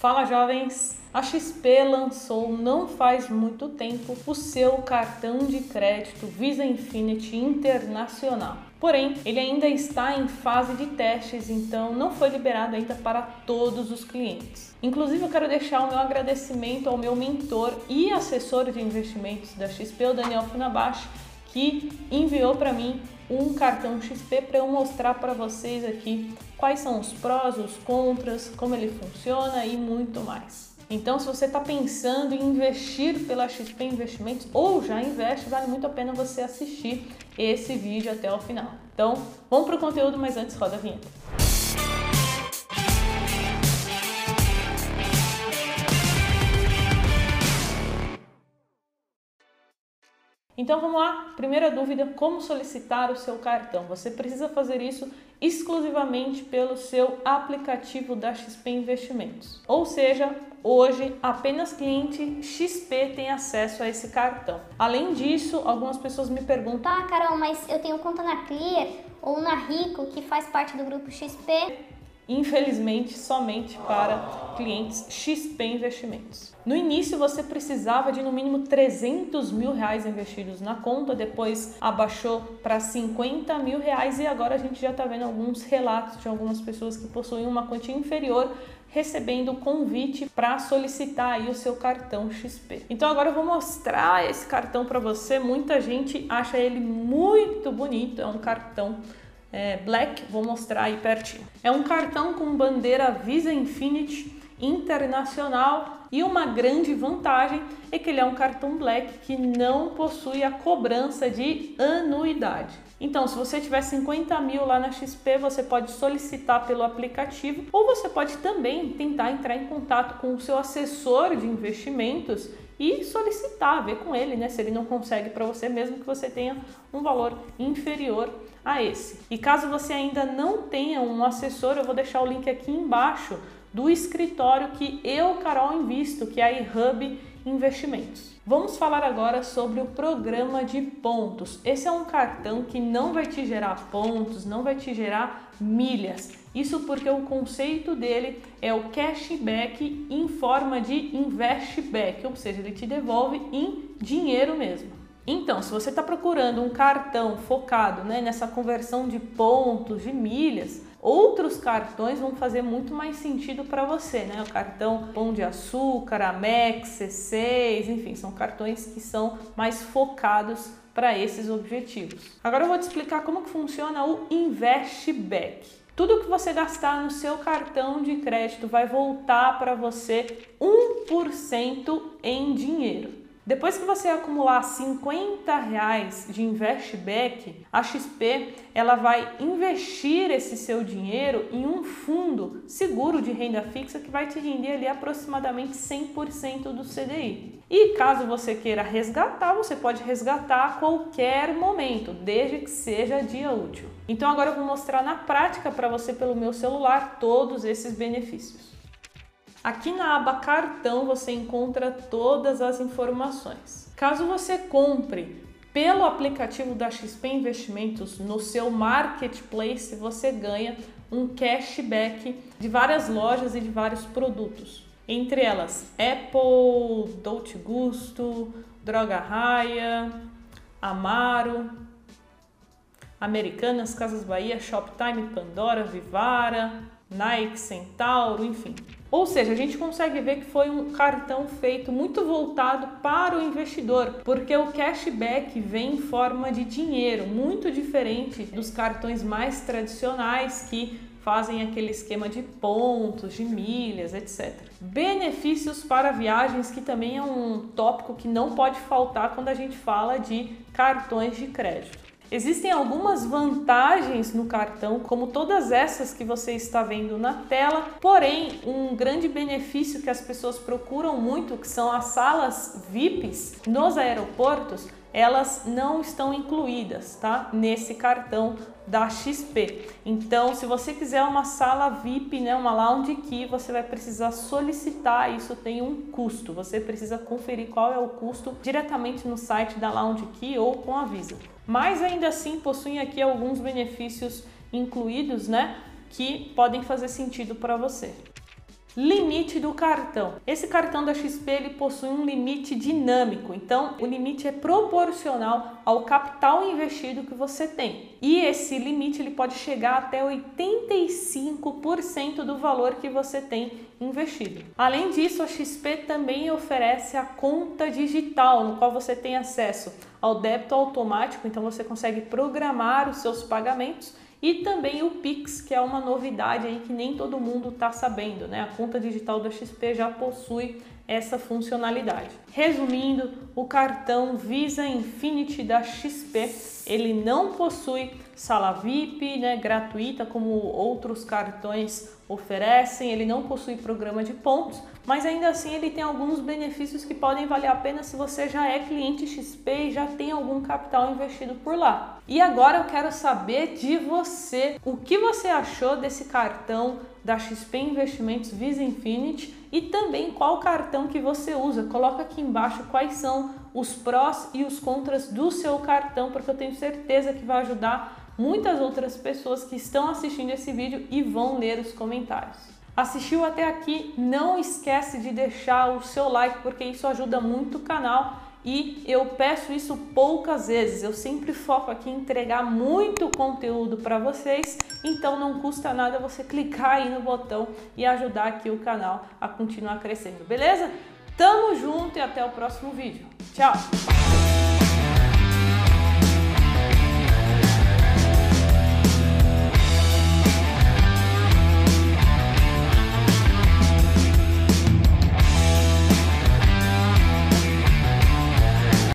Fala jovens! A XP lançou não faz muito tempo o seu cartão de crédito Visa Infinity Internacional. Porém, ele ainda está em fase de testes, então não foi liberado ainda para todos os clientes. Inclusive, eu quero deixar o meu agradecimento ao meu mentor e assessor de investimentos da XP, o Daniel Funabashi, que enviou para mim um cartão XP para eu mostrar para vocês aqui quais são os prós, os contras, como ele funciona e muito mais. Então, se você está pensando em investir pela XP Investimentos ou já investe, vale muito a pena você assistir esse vídeo até o final. Então, vamos para o conteúdo, mas antes roda a vinheta. Então vamos lá, primeira dúvida, como solicitar o seu cartão? Você precisa fazer isso exclusivamente pelo seu aplicativo da XP Investimentos. Ou seja, hoje apenas cliente XP tem acesso a esse cartão. Além disso, algumas pessoas me perguntam: "Ah, Carol, mas eu tenho conta na Clear ou na Rico, que faz parte do grupo XP?" Infelizmente somente para clientes XP Investimentos. No início você precisava de no mínimo 300 mil reais investidos na conta, depois abaixou para 50 mil reais e agora a gente já está vendo alguns relatos de algumas pessoas que possuem uma quantia inferior recebendo convite para solicitar aí o seu cartão XP. Então agora eu vou mostrar esse cartão para você. Muita gente acha ele muito bonito, é um cartão é, Black, vou mostrar aí pertinho. É um cartão com bandeira Visa Infinity internacional e uma grande vantagem é que ele é um cartão Black que não possui a cobrança de anuidade. Então, se você tiver 50 mil lá na XP, você pode solicitar pelo aplicativo ou você pode também tentar entrar em contato com o seu assessor de investimentos e solicitar, ver com ele, né, se ele não consegue para você, mesmo que você tenha um valor inferior a esse. E caso você ainda não tenha um assessor, eu vou deixar o link aqui embaixo do escritório que eu, Carol, invisto, que é a iHub Investimentos. Vamos falar agora sobre o programa de pontos. Esse é um cartão que não vai te gerar pontos, não vai te gerar milhas. Isso porque o conceito dele é o cashback em forma de investback, ou seja, ele te devolve em dinheiro mesmo. Então, se você está procurando um cartão focado né, nessa conversão de pontos, de milhas, outros cartões vão fazer muito mais sentido para você, né? O cartão Pão de Açúcar, Amex, C6, enfim, são cartões que são mais focados para esses objetivos. Agora eu vou te explicar como que funciona o Investback. Tudo que você gastar no seu cartão de crédito vai voltar para você 1% em dinheiro. Depois que você acumular 50 reais de investback, a XP ela vai investir esse seu dinheiro em um fundo seguro de renda fixa que vai te render ali aproximadamente 100% do CDI. E caso você queira resgatar, você pode resgatar a qualquer momento, desde que seja dia útil. Então agora eu vou mostrar na prática para você pelo meu celular todos esses benefícios. Aqui na aba cartão você encontra todas as informações. Caso você compre pelo aplicativo da XP Investimentos no seu marketplace, você ganha um cashback de várias lojas e de vários produtos. Entre elas, Apple, Dolce Gusto, Droga Raia, Amaro, Americanas, Casas Bahia, Shoptime, Pandora, Vivara, Nike, Centauro, enfim. Ou seja, a gente consegue ver que foi um cartão feito muito voltado para o investidor, porque o cashback vem em forma de dinheiro, muito diferente dos cartões mais tradicionais que fazem aquele esquema de pontos, de milhas, etc. Benefícios para viagens, que também é um tópico que não pode faltar quando a gente fala de cartões de crédito. Existem algumas vantagens no cartão, como todas essas que você está vendo na tela, porém, um grande benefício que as pessoas procuram muito, que são as salas VIPs nos aeroportos, elas não estão incluídas, tá? Nesse cartão da XP. Então, se você quiser uma sala VIP, né, uma lounge key, você vai precisar solicitar, isso tem um custo. Você precisa conferir qual é o custo diretamente no site da lounge key ou com a Visa. Mas ainda assim possuem aqui alguns benefícios incluídos, né, que podem fazer sentido para você. Limite do cartão. Esse cartão da XP ele possui um limite dinâmico, então o limite é proporcional ao capital investido que você tem. E esse limite ele pode chegar até 85% do valor que você tem investido. Além disso, a XP também oferece a conta digital, no qual você tem acesso ao débito automático, então você consegue programar os seus pagamentos e também o Pix, que é uma novidade aí que nem todo mundo está sabendo, né? A conta digital da XP já possui essa funcionalidade. Resumindo, o cartão Visa Infinity da XP, ele não possui sala VIP, né, gratuita como outros cartões oferecem, ele não possui programa de pontos, mas ainda assim ele tem alguns benefícios que podem valer a pena se você já é cliente XP e já tem algum capital investido por lá. E agora eu quero saber de você, o que você achou desse cartão da XP Investimentos Visa Infinity e também qual cartão que você usa. Coloca aqui embaixo quais são os prós e os contras do seu cartão, porque eu tenho certeza que vai ajudar muitas outras pessoas que estão assistindo esse vídeo e vão ler os comentários. Assistiu até aqui? Não esquece de deixar o seu like porque isso ajuda muito o canal e eu peço isso poucas vezes. Eu sempre foco aqui em entregar muito conteúdo para vocês, então não custa nada você clicar aí no botão e ajudar aqui o canal a continuar crescendo, beleza? Tamo junto e até o próximo vídeo. Tchau!